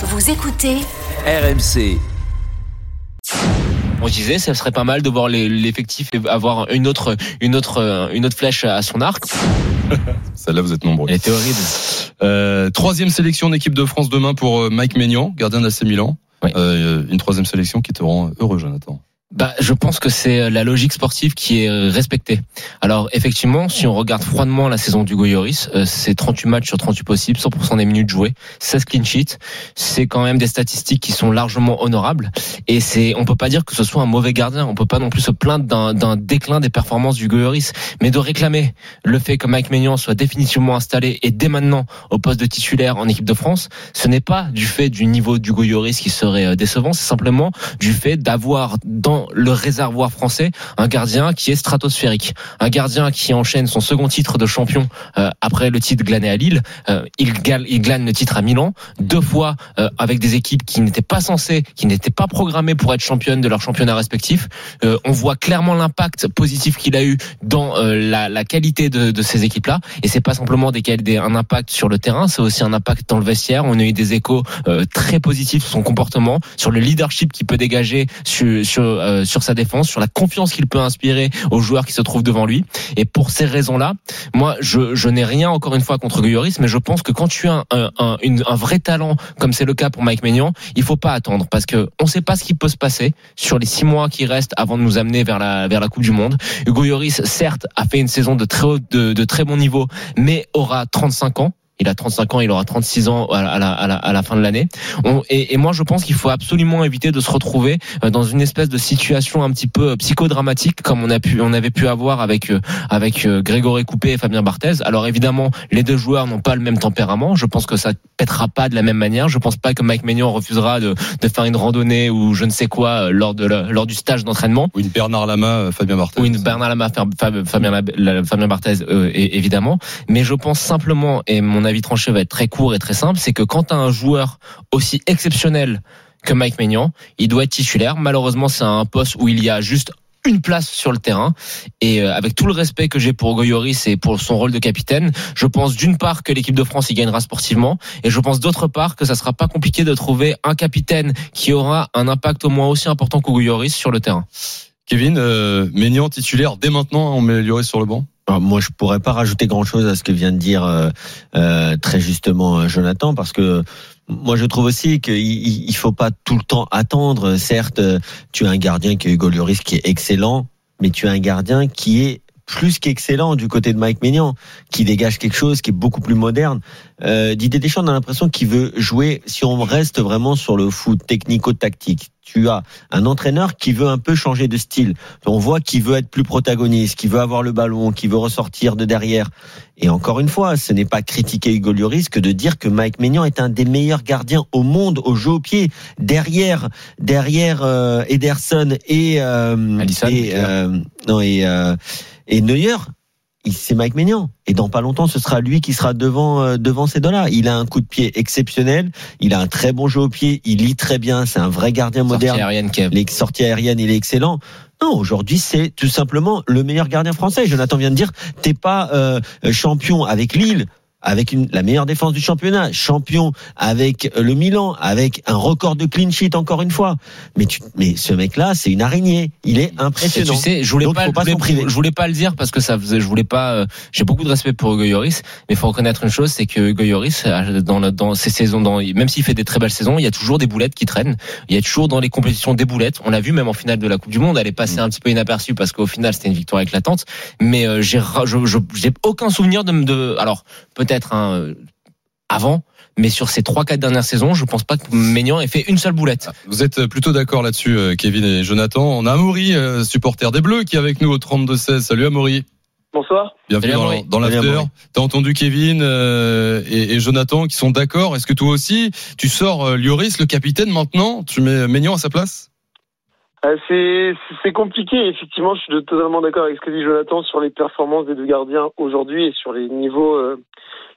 Vous écoutez RMC. On disait, ça serait pas mal de voir l'effectif et avoir une autre, une autre, une autre flèche à son arc. Celle-là, vous êtes nombreux. Elle était horrible. Euh, troisième sélection d'équipe de France demain pour euh, Mike Maignan, gardien d'AC Milan. Oui. Euh, une troisième sélection qui te rend heureux, Jonathan. Bah, je pense que c'est la logique sportive qui est respectée. Alors, effectivement, si on regarde froidement la saison du Goyoris, euh, c'est 38 matchs sur 38 possibles, 100% des minutes jouées, 16 clean sheets. C'est quand même des statistiques qui sont largement honorables. Et c'est, on peut pas dire que ce soit un mauvais gardien. On peut pas non plus se plaindre d'un, déclin des performances du Goyoris. Mais de réclamer le fait que Mike Maignan soit définitivement installé et dès maintenant au poste de titulaire en équipe de France, ce n'est pas du fait du niveau du Goyoris qui serait euh, décevant, c'est simplement du fait d'avoir dans le réservoir français un gardien qui est stratosphérique, un gardien qui enchaîne son second titre de champion euh, après le titre glané à Lille, Euh, il, gagne, il gagne le titre à Milan deux fois euh, avec des équipes qui n'étaient pas censées, qui n'étaient pas programmées pour être championnes de leur championnat respectif. Euh, on voit clairement l'impact positif qu'il a eu dans euh, la, la qualité de, de ces équipes-là, et c'est pas simplement des, des, un impact sur le terrain, c'est aussi un impact dans le vestiaire. On a eu des échos euh, très positifs sur son comportement, sur le leadership qu'il peut dégager sur, sur, euh, sur sa défense, sur la confiance qu'il peut inspirer aux joueurs qui se trouvent devant lui. Et pour ces raisons-là, moi, je, je n'ai rien encore une fois contre Guyoris, mais je pense que quand tu as un, un, un vrai talent, comme c'est le cas pour Mike Maignan, il faut pas attendre parce que on sait pas ce qui peut se passer sur les six mois qui restent avant de nous amener vers la vers la Coupe du Monde. Hugo Lloris, certes, a fait une saison de très de, de très bon niveau, mais aura 35 ans. Il a 35 ans, il aura 36 ans à la, à la, à la, fin de l'année. Et, et moi, je pense qu'il faut absolument éviter de se retrouver euh, dans une espèce de situation un petit peu psychodramatique comme on a pu, on avait pu avoir avec euh, avec euh, Grégory Coupé et Fabien Barthez. Alors évidemment, les deux joueurs n'ont pas le même tempérament. Je pense que ça pètera pas de la même manière. Je pense pas que Mike Maignan refusera de, de faire une randonnée ou je ne sais quoi euh, lors de la- lors du stage d'entraînement Ou une Bernard Lama, euh, Fabien Barthez. ou une Bernard Lama, Fab- Fab- Fabien, Fabien Barthez, euh, évidemment. Mais je pense simplement, et mon avis tranché va être très court et très simple, c'est que quand tu un joueur aussi exceptionnel que Mike Maignan, il doit être titulaire. Malheureusement, c'est un poste où il y a juste une place sur le terrain et euh, avec tout le respect que j'ai pour Goyoris et pour son rôle de capitaine, je pense d'une part que l'équipe de France y gagnera sportivement et je pense d'autre part que ça sera pas compliqué de trouver un capitaine qui aura un impact au moins aussi important que Goyoris sur le terrain. Kevin, euh, Maignan titulaire dès maintenant, on met Lloris sur le banc? Alors, moi, je pourrais pas rajouter grand-chose à ce que vient de dire euh, euh, très justement euh, Jonathan, parce que moi, je trouve aussi qu'il il il faut pas tout le temps attendre. Certes, euh, tu as un gardien qui est Hugo Lloris qui est excellent, mais tu as un gardien qui est plus qu'excellent du côté de Mike Maignan, qui dégage quelque chose qui est beaucoup plus moderne. Euh, Didier Deschamps, on a l'impression qu'il veut jouer, si on reste vraiment sur le foot technico-tactique, tu as un entraîneur qui veut un peu changer de style. On voit qu'il veut être plus protagoniste, qu'il veut avoir le ballon, qu'il veut ressortir de derrière. Et encore une fois, ce n'est pas critiquer Hugo Lloris que de dire que Mike Maignan est un des meilleurs gardiens au monde au jeu au pied. Derrière, derrière euh, Ederson et euh, et euh, non et euh, et Neuer, c'est Mike Maignan. Et dans pas longtemps, ce sera lui qui sera devant euh, devant ces deux-là. Il a un coup de pied exceptionnel. Il a un très bon jeu au pied. Il lit très bien. C'est un vrai gardien Sortie moderne aérienne, Kev. les sorties aériennes, il est excellent. Non, aujourd'hui, c'est tout simplement le meilleur gardien français. Jonathan vient de dire, t'es pas euh, champion avec Lille, avec une, la meilleure défense du championnat, champion avec le Milan, avec un record de clean sheet encore une fois. Mais tu, mais ce mec-là, c'est une araignée. Il est Et impressionnant. tu sais, je voulais Donc, pas, pas je, voulais, pas le dire parce que ça faisait, je voulais pas. euh, J'ai beaucoup de respect pour Hugo Lloris, mais il faut reconnaître une chose, c'est que Hugo Lloris, euh, dans, le- dans ses saisons, dans, même s'il fait des très belles saisons, il y a toujours des boulettes qui traînent. Il y a toujours dans les compétitions des boulettes. On l'a vu même en finale de la Coupe du Monde, elle est passée un petit peu inaperçue parce qu'au final c'était une victoire éclatante. Mais euh, j'ai, je, j'ai aucun souvenir de, de alors peut-être hein, euh, avant. Mais sur ces trois quatre dernières saisons, je pense pas que Maignan ait fait une seule boulette. Vous êtes plutôt d'accord là-dessus, euh, Kevin et Jonathan. On a Amaury, euh, supporter des Bleus, qui est avec nous au 32-16. Salut Amaury. Bonsoir. Bienvenue Salut, dans, dans l'after. T'as entendu Kevin euh, et, et Jonathan qui sont d'accord? Est-ce que toi aussi, tu sors euh, Lloris, le capitaine maintenant? Tu mets Maignan à sa place? C'est c'est compliqué. Effectivement, je suis totalement d'accord avec ce que dit Jonathan sur les performances des deux gardiens aujourd'hui et sur les niveaux, euh,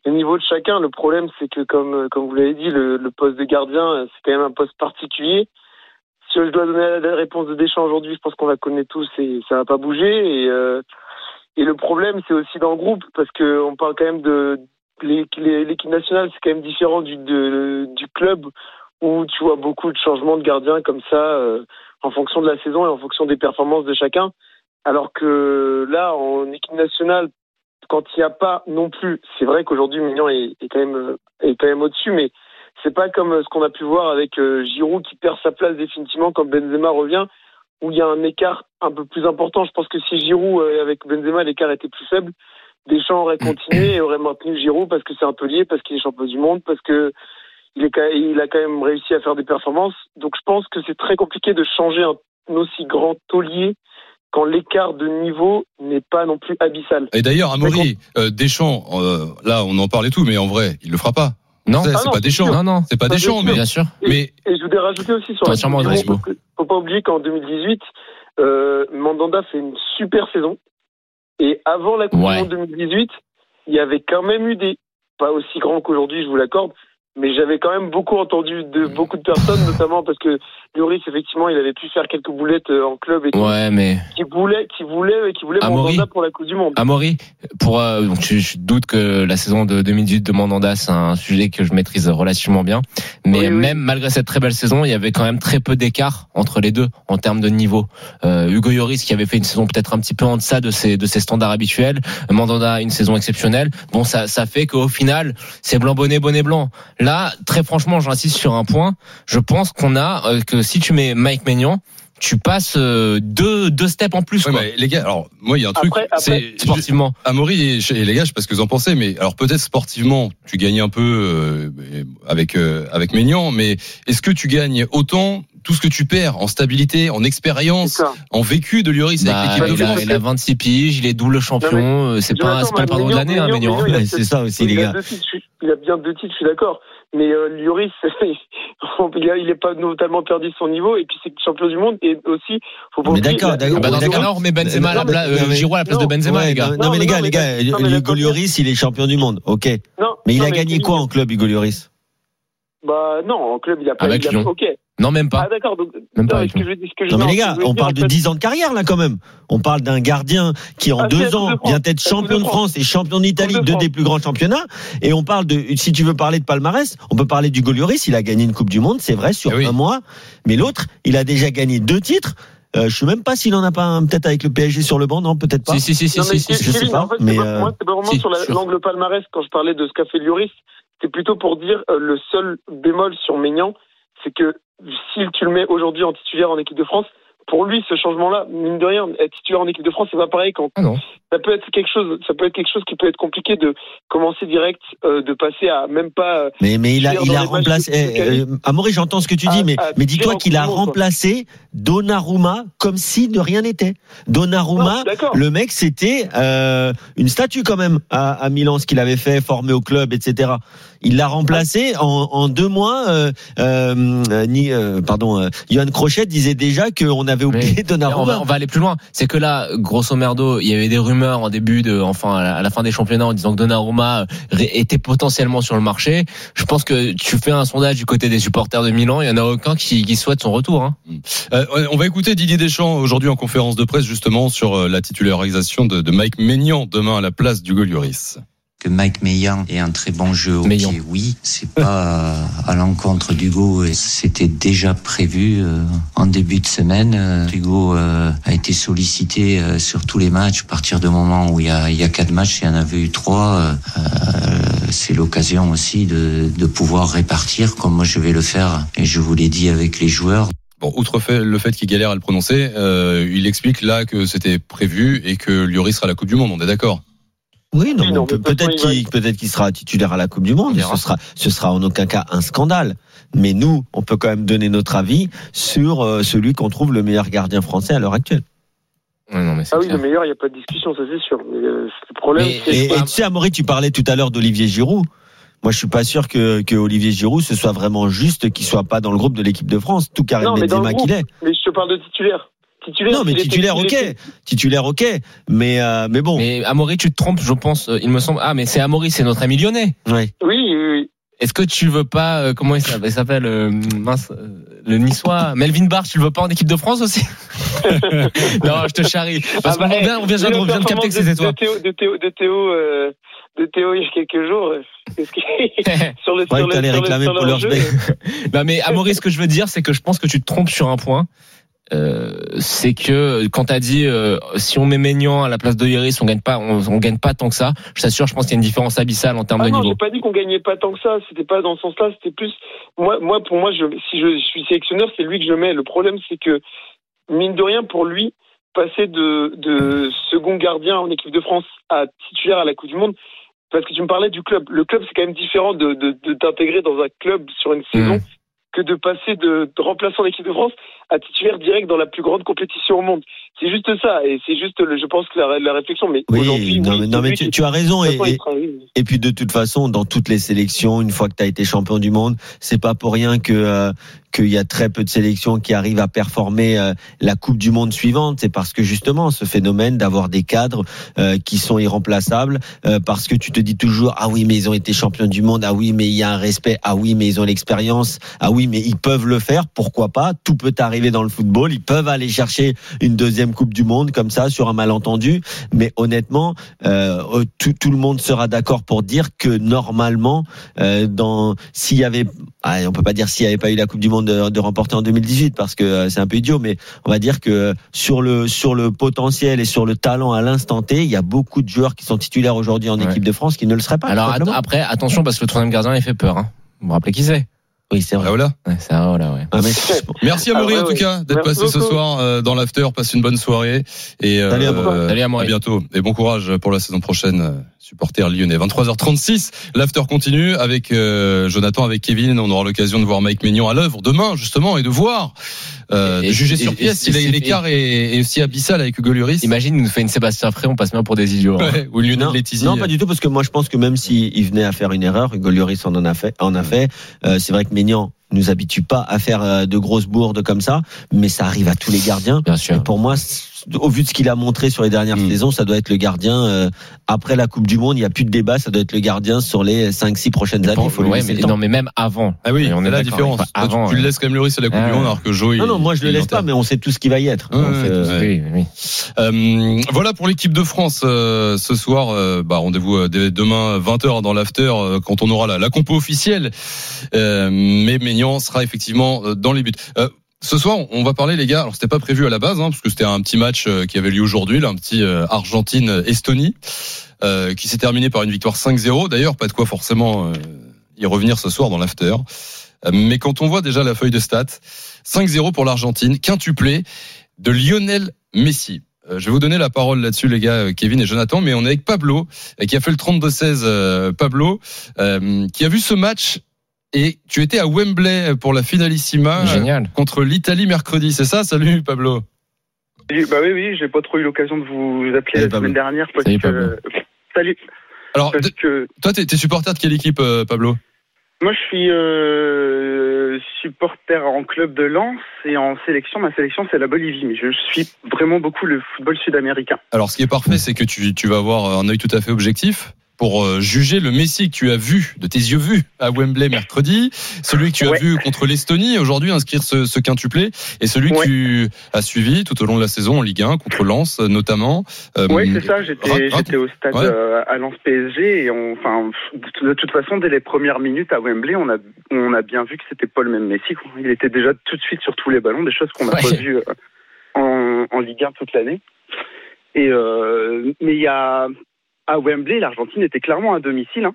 les niveaux de chacun. Le problème, c'est que comme euh, comme vous l'avez dit, le, le poste de gardien, euh, c'est quand même un poste particulier. Si je dois donner la, réponse de Deschamps aujourd'hui, je pense qu'on la connaît tous et ça va pas bouger. Et euh, et le problème, c'est aussi dans le groupe parce que on parle quand même de l'é- l'é- l'équipe nationale, c'est quand même différent du de, du club où tu vois beaucoup de changements de gardiens comme ça euh, en fonction de la saison et en fonction des performances de chacun. Alors que là, en équipe nationale, quand il n'y a pas non plus, c'est vrai qu'aujourd'hui Mignon est, quand même euh, est quand même au-dessus, mais c'est pas comme ce qu'on a pu voir avec euh, Giroud qui perd sa place définitivement quand Benzema revient, où il y a un écart un peu plus important. Je pense que si Giroud euh, avec Benzema l'écart était plus faible, Deschamps aurait continué et aurait maintenu Giroud parce que c'est un taulier, parce qu'il est champion du monde, parce que il, est, il a quand même réussi à faire des performances. Donc je pense que c'est très compliqué de changer un aussi grand taulier quand l'écart de niveau n'est pas non plus abyssal. Et d'ailleurs, Amaury, euh, Deschamps, euh, là, on en parlait tout, mais en vrai, il le fera pas. Non, c'est Ah non, pas Deschamps. non, non. C'est pas Deschamps, mais Bien sûr. Et, Mais- et je voudrais rajouter aussi sur T'as la sûrement faut pas oublier qu'en 2018, euh, Mandanda fait une super saison. Et avant la Coupe Ouais. du Monde 2018, il y avait quand même eu des, pas aussi grands qu'aujourd'hui, je vous l'accorde, mais j'avais quand même beaucoup entendu de beaucoup de personnes, notamment parce que Lloris, effectivement, il avait pu faire quelques boulettes euh, en club et tout, Ouais, mais qui voulait, qui voulait, qui voulait. Mandanda pour la Coupe du Monde. Amaury, pour euh, je, je doute que la saison de 2018 de Mandanda c'est un sujet que je maîtrise relativement bien, mais Oui, oui. même malgré cette très belle saison, il y avait quand même très peu d'écart entre les deux en termes de niveau. Euh, Hugo Lloris qui avait fait une saison peut-être un petit peu en deçà de ses de ses standards habituels, Mandanda une saison exceptionnelle. Bon, ça ça fait qu'au final c'est blanc bonnet bonnet blanc. Là, très franchement, j'insiste sur un point. Je pense qu'on a euh, que si tu mets Mike Maignan, tu passes euh, deux deux steps en plus Ouais, quoi, mais les gars, alors moi il y a un truc, Après- c'est sportivement. Amaury et, et les gars, je sais pas ce que vous en pensez, mais alors peut-être sportivement, tu gagnes un peu euh, avec euh, avec Maignan, mais est-ce que tu gagnes autant tout ce que tu perds en stabilité, en expérience, en vécu de Lloris Bah, avec l'équipe de il, a, France il a 26 piges, il est double champion. Euh, c'est pas, pas le pardon de l'année, hein, Maignan- c'est ça aussi, il, les gars. deux il a bien deux titres, je suis d'accord. Mais euh, Lloris, il a- il est pas totalement perdu de son niveau. Et puis c'est champion du monde. Et aussi, faut pas Mais oublier, d'accord, d'accord. Ah bah, D'accord. on remet Benzema à la place, euh, Giroud à la place non, de Benzema, Ouais, les gars. non, Non, non, mais les gars, non, les gars, Hugo. Lloris, il est champion du monde, ok. Non, Mais il non, a gagné quoi en club, Hugo Lloris? Bah non, en club, il a pas. Avec il a- Lyon. Ok. Non, même Ah pas. d'accord. Donc, Même pas non, ce que je, ce que je- Non mais les gars, on parle de fait, 10 ans de carrière là quand même. On parle d'un gardien qui en Ah, deux ans de vient d'être champion de de France et champion d'Italie, de deux des plus grands championnats. Et on parle de, si tu veux parler de palmarès, on peut parler du Lloris. Il a gagné une Coupe du Monde, c'est vrai, sur Eh oui. un mois. Mais l'autre, il a déjà gagné deux titres. Euh, je sais même pas s'il en a pas un, peut-être avec le PSG sur le banc, non, peut-être pas. Si, si, si, si, Non, mais si, si, je sais pas, en fait, mais, pas- euh, moi, c'est pas vraiment si, sur l'angle palmarès quand je parlais de ce qu'a fait Lloris. C'est plutôt pour dire euh, le seul bémol sur Maignan, c'est que si tu le mets aujourd'hui en titulaire en équipe de France, pour lui, ce changement-là, mine de rien, être titulaire en équipe de France, c'est pas pareil quand Ah non. ça peut être quelque chose, ça peut être quelque chose qui peut être compliqué de commencer direct, euh, de passer à même pas. euh, Mais, mais il a, il a remplacé. eh, qualif. euh, Amaury, j'entends ce que tu À- dis, mais, à mais dis-toi qu'il a Monde, quoi. remplacé Donnarumma comme si de rien n'était. non, Donnarumma, d'accord. le mec, c'était euh, une statue quand même à, à Milan, ce qu'il avait fait, formé au club, etc. Il l'a remplacé en, en deux mois. Euh, ni, pardon, Johan Crochet disait déjà qu'on avait oublié Mais Donnarumma. On va, on va aller plus loin. C'est que là, grosso merdo, il y avait des rumeurs en début de, enfin, à la- à la fin des championnats en disant que Donnarumma ré- était potentiellement sur le marché. Je pense que tu fais un sondage du côté des supporters de Milan, il y en a aucun qui, qui souhaite son retour. Hein. Euh, on va écouter Didier Deschamps aujourd'hui en conférence de presse justement sur euh, la titularisation de, de Mike Maignan demain à la place d'Hugo Lloris. Que Mike Meillan ait un très bon jeu au pied, oui. C'est pas à l'encontre d'Hugo. et C'était déjà prévu euh, en début de semaine. Euh, Hugo euh, a été sollicité euh, sur tous les matchs. À partir du moment où il y a, il y a quatre matchs, il y en avait eu trois. euh, euh, c'est l'occasion aussi de, de pouvoir répartir comme moi je vais le faire. Et je vous l'ai dit avec les joueurs. Bon, outre fait, le fait qu'il galère à le prononcer, euh, il explique là que c'était prévu et que Lloris sera à la Coupe du Monde. On est d'accord? Oui, non, Oui, mais non, peut- peut-être qu'il peut-être qu'il sera titulaire à la Coupe du Monde. Ce sera, ce sera en aucun cas un scandale. Mais nous, on peut quand même donner notre avis sur euh, celui qu'on trouve le meilleur gardien français à l'heure actuelle. Ouais, non, mais Ah oui, clair. le meilleur, il n'y a pas de discussion, ça c'est sûr. Mais euh, le problème, Mais- Et, tu sais, Amaury, tu parlais tout à l'heure d'Olivier Giroud. Moi, je suis pas sûr que, que Olivier Giroud, ce soit vraiment juste qu'il soit pas dans le groupe de l'équipe de France, tout Karim Non, mais dans le Benzema groupe. qu'il est. mais je te parle de titulaire. Titulaire. Non, mais titulaire, ok. Titulaire, ok. Mais, euh, mais bon. Mais Amaury, tu te trompes, je pense. euh, Il me semble. Ah, mais c'est Amaury, c'est notre ami lyonnais. Oui, oui, oui. Est-ce que tu veux pas, euh, comment il s'appelle, il s'appelle euh, mince, euh, le niçois, Melvin Barr, tu le veux pas en équipe de France aussi Non, je te charrie. Parce Ah bah, qu'on vient, on vient, vu on vient de capter que c'était toi. De Théo, de Théo, de Théo, euh, de Théo il y a quelques jours. Que- sur le, Ouais, sur le, sur le- réclamer sur pour leur leur jeu, jeu. Non mais Amaury, ce que je veux dire, c'est que je pense que tu te trompes sur un point. Euh, c'est que quand t'as dit euh, si on met Maignan à la place de Iris, on gagne pas, on, on gagne pas tant que ça. Je t'assure, je pense qu'il y a une différence abyssale en termes Ah de non, niveau. j'ai pas dit qu'on gagnait pas tant que ça. C'était pas dans ce sens-là. C'était plus moi, moi pour moi, je, si je suis sélectionneur, c'est lui que je mets. Le problème, c'est que mine de rien, pour lui, passer de, de second gardien en équipe de France à titulaire à la Coupe du Monde, parce que tu me parlais du club. Le club, c'est quand même différent de, de, de t'intégrer dans un club sur une saison Mhm. Que de passer de, de remplaçant l'équipe de France à titulaire direct dans la plus grande compétition au monde. C'est juste ça, et c'est juste, le, je pense, que la, la réflexion. Mais aujourd'hui, Oui, non, oui, mais, non, tu, as raison. Et, et, puis de toute façon, dans toutes les sélections, une fois que tu as été champion du monde, c'est pas pour rien que euh, qu'il y a très peu de sélections qui arrivent à performer euh, la Coupe du Monde suivante. C'est parce que justement, ce phénomène d'avoir des cadres euh, qui sont irremplaçables, parce que tu te dis toujours ah oui mais ils ont été champions du monde, ah oui mais il y a un respect, ah oui mais ils ont l'expérience, ah oui mais ils peuvent le faire, pourquoi pas Tout peut arriver dans le football. Ils peuvent aller chercher une deuxième Coupe du Monde comme ça sur un malentendu. Mais honnêtement, euh, tout, tout le monde sera d'accord pour dire que normalement, euh, dans s'il y avait, ah, on peut pas dire s'il y avait pas eu la Coupe du Monde de, de remporter en 2018 parce que euh, c'est un peu idiot, mais on va dire que sur le sur le potentiel et sur le talent à l'instant T, il y a beaucoup de joueurs qui sont titulaires aujourd'hui en Ouais. équipe de France qui ne le seraient pas. Alors après, attention parce que le troisième gardien il fait peur. Hein. Vous vous rappelez qui c'est? Oui, c'est Ah, vrai. voilà. ouais, C'est un voilà, ouais. Ah, mais- Merci Ah, Amaury ouais, en tout cas d'être passé ce beaucoup. soir euh, dans l'after. Passe une bonne soirée et euh, Amaury. à bientôt et bon courage pour la saison prochaine. Supporter lyonnais. 23h36, l'after continue avec euh, Jonathan, avec Kevin. On aura l'occasion de voir Mike Maignan à l'œuvre demain justement et de voir, euh, Et- de juger et- sur et- pièce et- si et- l'écart est, est aussi abyssal avec Hugo Lloris. Imagine, il nous fait une Sébastien Frey, on passe bien pour des idiots. hein. Ouais, ou Lionel Non, non, pas du tout, parce que moi je pense que même s'il il venait à faire une erreur, Hugo Lloris en, en a fait. En a fait. Euh, c'est vrai que Maignan nous habitue pas à faire euh, de grosses bourdes comme ça, mais ça arrive à tous les gardiens. Bien Et sûr. pour moi, au vu de ce qu'il a montré sur les dernières Mm. saisons, ça doit être le gardien. euh, après la Coupe du Monde, il n'y a plus de débat, ça doit être le gardien sur les 5-6 prochaines années. Il faut Ouais, mais, le non, mais même avant. Ah oui, on est la différence. enfin, tu- le ouais. laisses quand même Lloris à la Coupe Ah, du Monde ouais. alors que Joe. Non, non, moi je le laisse pas, mais on sait tous ce qui va y être. Donc, euh, ouais. Oui, oui. Euh, voilà pour l'équipe de France euh, ce soir. euh, bah, rendez-vous euh, demain 20h dans l'after euh, quand on aura la, la compo officielle. Euh, mais Maignan sera effectivement euh, dans les buts. Ce soir, on va parler les gars. Alors c'était pas prévu à la base, hein, parce que c'était un petit match euh, qui avait lieu aujourd'hui, là, un petit euh, Argentine-Estonie, euh, qui s'est terminé par une victoire 5-0. D'ailleurs, pas de quoi forcément euh, y revenir ce soir dans l'after. Euh, mais quand on voit déjà la feuille de stats, 5-0 pour l'Argentine, quintuplé de Lionel Messi. Je vais vous donner la parole là-dessus, les gars, Kevin et Jonathan, mais on est avec Pablo, qui a fait le 32-16. euh, Pablo, qui a vu ce match et tu étais à Wembley pour la finalissima Génial. contre l'Italie mercredi, c'est ça? Salut Pablo. Oui, Bah oui, oui, j'ai pas trop eu l'occasion de vous appeler Salut, la Pablo. semaine dernière parce Salut, que. Pablo. Salut. Alors, Parce de- que toi, t'es t'es supporter de quelle équipe, euh, Pablo? Moi, je suis euh, supporter en club de Lens et en sélection. Ma sélection, c'est la Bolivie, mais je suis vraiment beaucoup le football sud-américain. Alors, ce qui est parfait, c'est que tu, tu vas avoir un œil tout à fait objectif pour euh, juger le Messi que tu as vu, de tes yeux vus, à Wembley mercredi, celui que tu as Ouais. vu contre l'Estonie aujourd'hui inscrire ce, ce quintuplé, et celui que tu as suivi tout au long de la saison en Ligue 1 contre Lens notamment. Euh, Oui, c'est ça. J'étais, au stade Ouais. euh, à Lens PSG et on, enfin, de toute façon, dès les premières minutes à Wembley, on a, on a bien vu que c'était pas le même Messi. quoi. Il était déjà tout de suite sur tous les ballons, des choses qu'on n'a pas vues en, en Ligue 1 toute l'année. Et euh, mais il y a à Wembley, l'Argentine était clairement à domicile. Hein.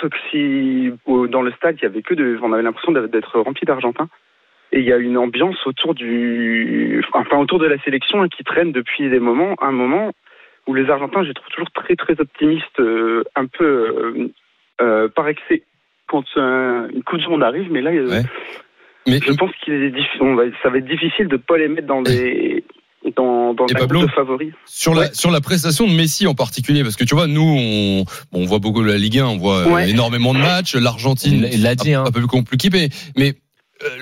Sauf que si dans le stade, il y avait que de, on avait l'impression d'être rempli d'Argentins. Et il y a une ambiance autour du, enfin autour de la sélection hein, qui traîne depuis des moments, un moment où les Argentins, je les trouve toujours très très optimistes, euh, un peu euh, euh, par excès quand une Coupe du Monde arrive. Mais là, Ouais. Mais je pense qu'il est ça va être difficile de pas les mettre dans des dans, dans Et un Pablo groupe de favoris. Sur la Ouais. sur la prestation de Messi en particulier, parce que tu vois, nous on, bon, on voit beaucoup la Ligue 1, on voit euh, Ouais. énormément de matchs. L'Argentine, l'a dit, un, hein. un peu plus compliqué, mais, mais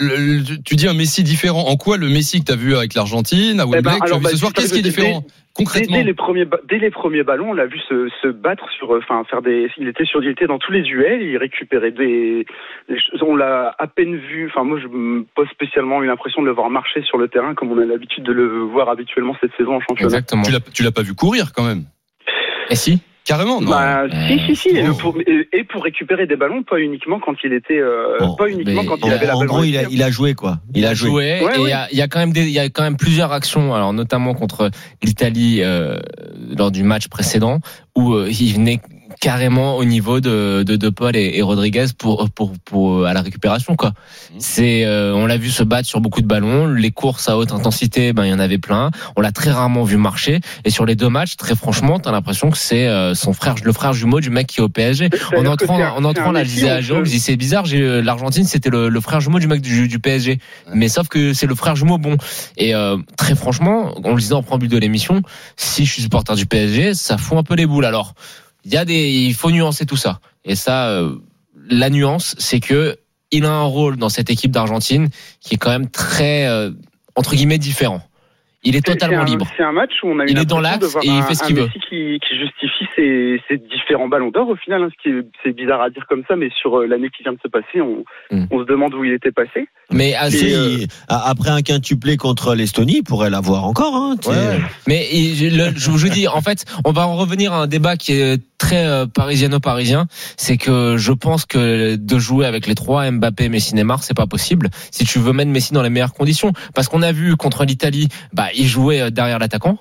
le- le- tu dis un Messi différent. En quoi le Messi que tu as vu avec l'Argentine à Wembley, ben, alors, vu bah, ce soir, qu'est-ce qui est différent Dès, concrètement dès les premiers dès les premiers ballons, on l'a vu se, se battre sur, euh, enfin faire des, il était sur, il était dans tous les duels, il récupérait des, des choses. on l'a à peine vu. Enfin moi, je n'ai pas spécialement eu l'impression de le voir marcher sur le terrain comme on a l'habitude de le voir habituellement cette saison en championnat. Exactement. Tu l'as tu l'as pas vu courir quand même. Et si Carrément, non Bah, si, si, si. Oh. Et pour, et- et pour récupérer des ballons, pas uniquement quand il était, euh, Bon, pas uniquement mais quand il En, avait la en balle. gros, il a, il a joué quoi. Il a joué. Ouais, Ouais, et il ouais. y, a, il y a quand même des, il y a quand même plusieurs actions, alors notamment contre l'Italie euh, lors du match précédent où euh, il venait carrément au niveau de, de, de Paul et, et Rodriguez pour, pour, pour à la récupération quoi. C'est euh, on l'a vu se battre sur beaucoup de ballons, les courses à haute intensité, ben il y en avait plein. On l'a très rarement vu marcher et sur les deux matchs, très franchement, t'as l'impression que c'est euh, son frère, le frère jumeau du mec qui est au PSG. En entrant, un- en entrant là, je disais à on Jérôme, je dis c'est bizarre, j'ai euh, l'Argentine, c'était le, le frère jumeau du mec du, du PSG. Mais sauf que c'est le frère jumeau bon. Et euh, très franchement, on le disait en préambule de l'émission, si je suis supporter du PSG, ça fout un peu les boules. Alors, il y a des, il faut nuancer tout ça. Et ça, euh, la nuance, c'est que il a un rôle dans cette équipe d'Argentine qui est quand même très euh, entre guillemets différent. Il est totalement un- libre. C'est un match où on a eu Il est dans l'axe et il un- fait ce un qu'il veut. Messi qui, qui justifie ses, ses différents ballons d'or au final. hein, ce qui est, c'est bizarre à dire comme ça, mais sur euh, l'année qui vient de se passer, on, Hmm. on se demande où il était passé. Mais ah, euh, a- après un quintuplé contre l'Estonie, il pourrait l'avoir encore. Hein. Ouais. Mais et je, le- je vous dis, en fait, on va en revenir à un débat qui est très euh, parisiano-parisien. C'est que je pense que de jouer avec les trois Mbappé, Messi, Neymar, c'est pas possible. Si tu veux mettre Messi dans les meilleures conditions, parce qu'on a vu contre l'Italie, bah il jouait euh, derrière l'attaquant.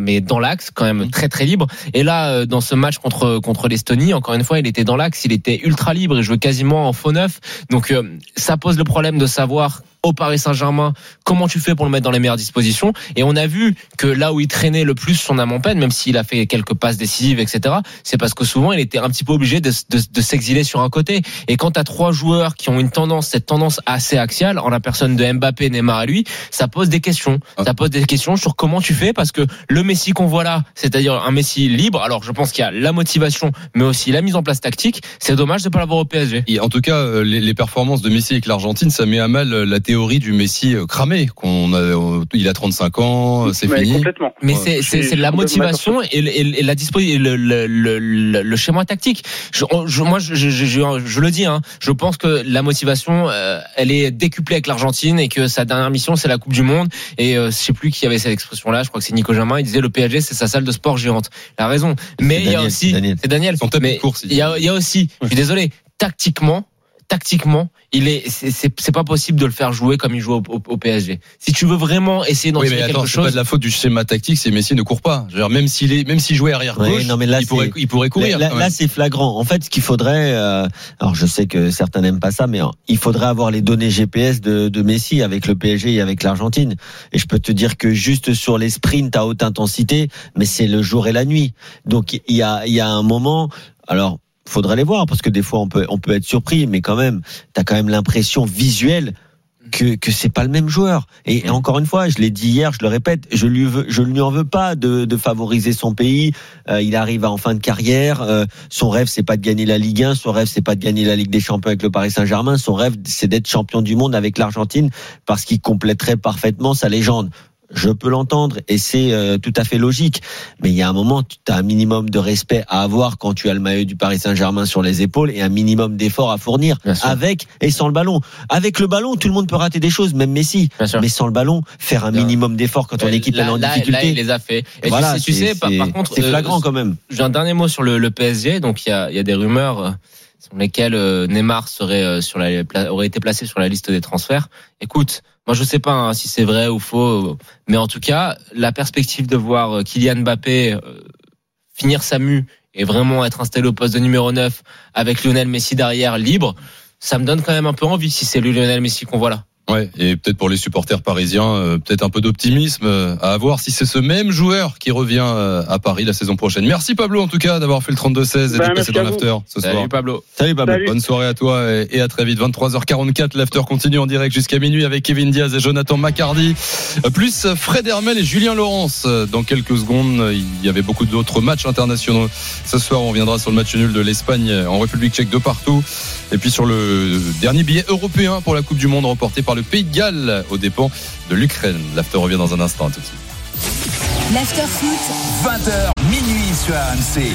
Mais dans l'axe, quand même très très libre. Et là, euh, dans ce match contre contre l'Estonie, encore une fois, il était dans l'axe, il était ultra libre, il jouait quasiment en faux neuf. Donc euh, ça pose le problème de savoir au Paris Saint-Germain comment tu fais pour le mettre dans les meilleures dispositions. Et on a vu que là où il traînait le plus son âme en peine, même s'il a fait quelques passes décisives, etc., c'est parce que souvent il était un petit peu obligé de, de, de s'exiler sur un côté. Et quand tu as trois joueurs qui ont une tendance, cette tendance assez axiale, en la personne de Mbappé, Neymar et lui, ça pose des questions. Ça pose des questions sur comment tu fais parce que le Messi qu'on voit là, c'est-à-dire un Messi libre, alors je pense qu'il y a la motivation, mais aussi la mise en place tactique. C'est dommage de pas l'avoir au PSG. Et en tout cas, euh, les, les performances de Messi avec l'Argentine, ça met à mal euh, la théorie du Messi euh, cramé. Qu'on a, euh, il a 35 ans, euh, c'est fini. complètement. Mais Ouais. c'est la motivation et, le- et, le- et la dispo et le, le, le, le, le schéma tactique. Je, moi, je, je, je, je- je le dis, hein, je pense que la motivation, euh, elle est décuplée avec l'Argentine et que sa dernière mission, c'est la Coupe du Monde. Et euh, je sais plus qui avait cette expression-là. Je crois que c'est Nico Jamin. Il disait le PSG, c'est sa salle de sport géante. Il a raison. Mais il y a Daniel, aussi, c'est Daniel. c'est Daniel. Son tapis Mais de course, il il y a, il y a aussi, je suis désolé, tactiquement, tactiquement, il est, c'est- c'est c'est pas possible de le faire jouer comme il joue au, au- au PSG. Si tu veux vraiment essayer d'en Oui, tirer mais attends, quelque c'est pas chose, de la faute du schéma tactique, c'est Messi ne court pas. Je veux dire, même s'il est, même s'il jouait arrière Ouais, gauche, non, mais là, il pourrait, il pourrait courir. Là, là, c'est flagrant. En fait, ce qu'il faudrait, euh, alors je sais que certains n'aiment pas ça, mais euh, il faudrait avoir les données GPS de, de Messi avec le PSG et avec l'Argentine. Et je peux te dire que juste sur les sprints à haute intensité, mais c'est le jour et la nuit. Donc il y a, il y a un moment. Alors faudrait les voir parce que des fois on peut, être surpris, mais quand même, t'as quand même l'impression visuelle que que c'est pas le même joueur. Et, encore une fois, je l'ai dit hier, je le répète, je lui lui en veux pas de, de favoriser son pays. Euh, il arrive en fin de carrière. euh, son rêve, c'est pas de gagner la Ligue 1. Son rêve, c'est pas de gagner la Ligue des Champions avec le Paris Saint-Germain. Son rêve, c'est d'être champion du monde avec l'Argentine parce qu'il compléterait parfaitement sa légende. Je peux l'entendre et c'est euh, tout à fait logique. Mais il y a un moment, tu as un minimum de respect à avoir quand tu as le maillot du Paris Saint-Germain sur les épaules et un minimum d'effort à fournir avec et sans le ballon. Avec le ballon, tout le monde peut rater des choses, même Messi. Mais sans le ballon, faire un minimum d'effort quand ton Ouais, équipe là, est en là- difficulté. là, il les a fait. Et voilà, tu sais, tu c'est- sais par, par contre, c'est euh, flagrant quand même. j'ai un dernier mot sur le, le PSG. Donc il y a, y a des rumeurs euh, sur lesquelles euh, Neymar serait euh, sur la, aurait été placé sur la liste des transferts. Écoute, moi je sais pas hein, si c'est vrai ou faux, mais en tout cas, la perspective de voir euh, Kylian Mbappé euh, finir sa mue et vraiment être installé au poste de numéro 9 avec Lionel Messi derrière libre, ça me donne quand même un peu envie si c'est le Lionel Messi qu'on voit là. Ouais, et peut-être pour les supporters parisiens, euh, peut-être un peu d'optimisme euh, à avoir si c'est ce même joueur qui revient euh, à Paris la saison prochaine. Merci Pablo en tout cas d'avoir fait le 32-16 et d'être passé merci dans l'after ce soir. Salut Pablo. Salut Pablo. Salut. Bonne soirée à toi et et à très vite. 23h44, l'after continue en direct jusqu'à minuit avec Kevin Diaz et Jonathan Macardy. Euh, Plus Fred Hermel et Julien Laurence. Euh, Dans quelques secondes, euh, il y avait beaucoup d'autres matchs internationaux. Ce soir, on reviendra sur le match nul de l'Espagne en République tchèque de partout. Et puis sur le dernier billet européen pour la Coupe du Monde remporté par le Pays de Galles aux dépens de l'Ukraine. L'after revient dans un instant. À tout de suite. L'after foot, 20h minuit sur RMC.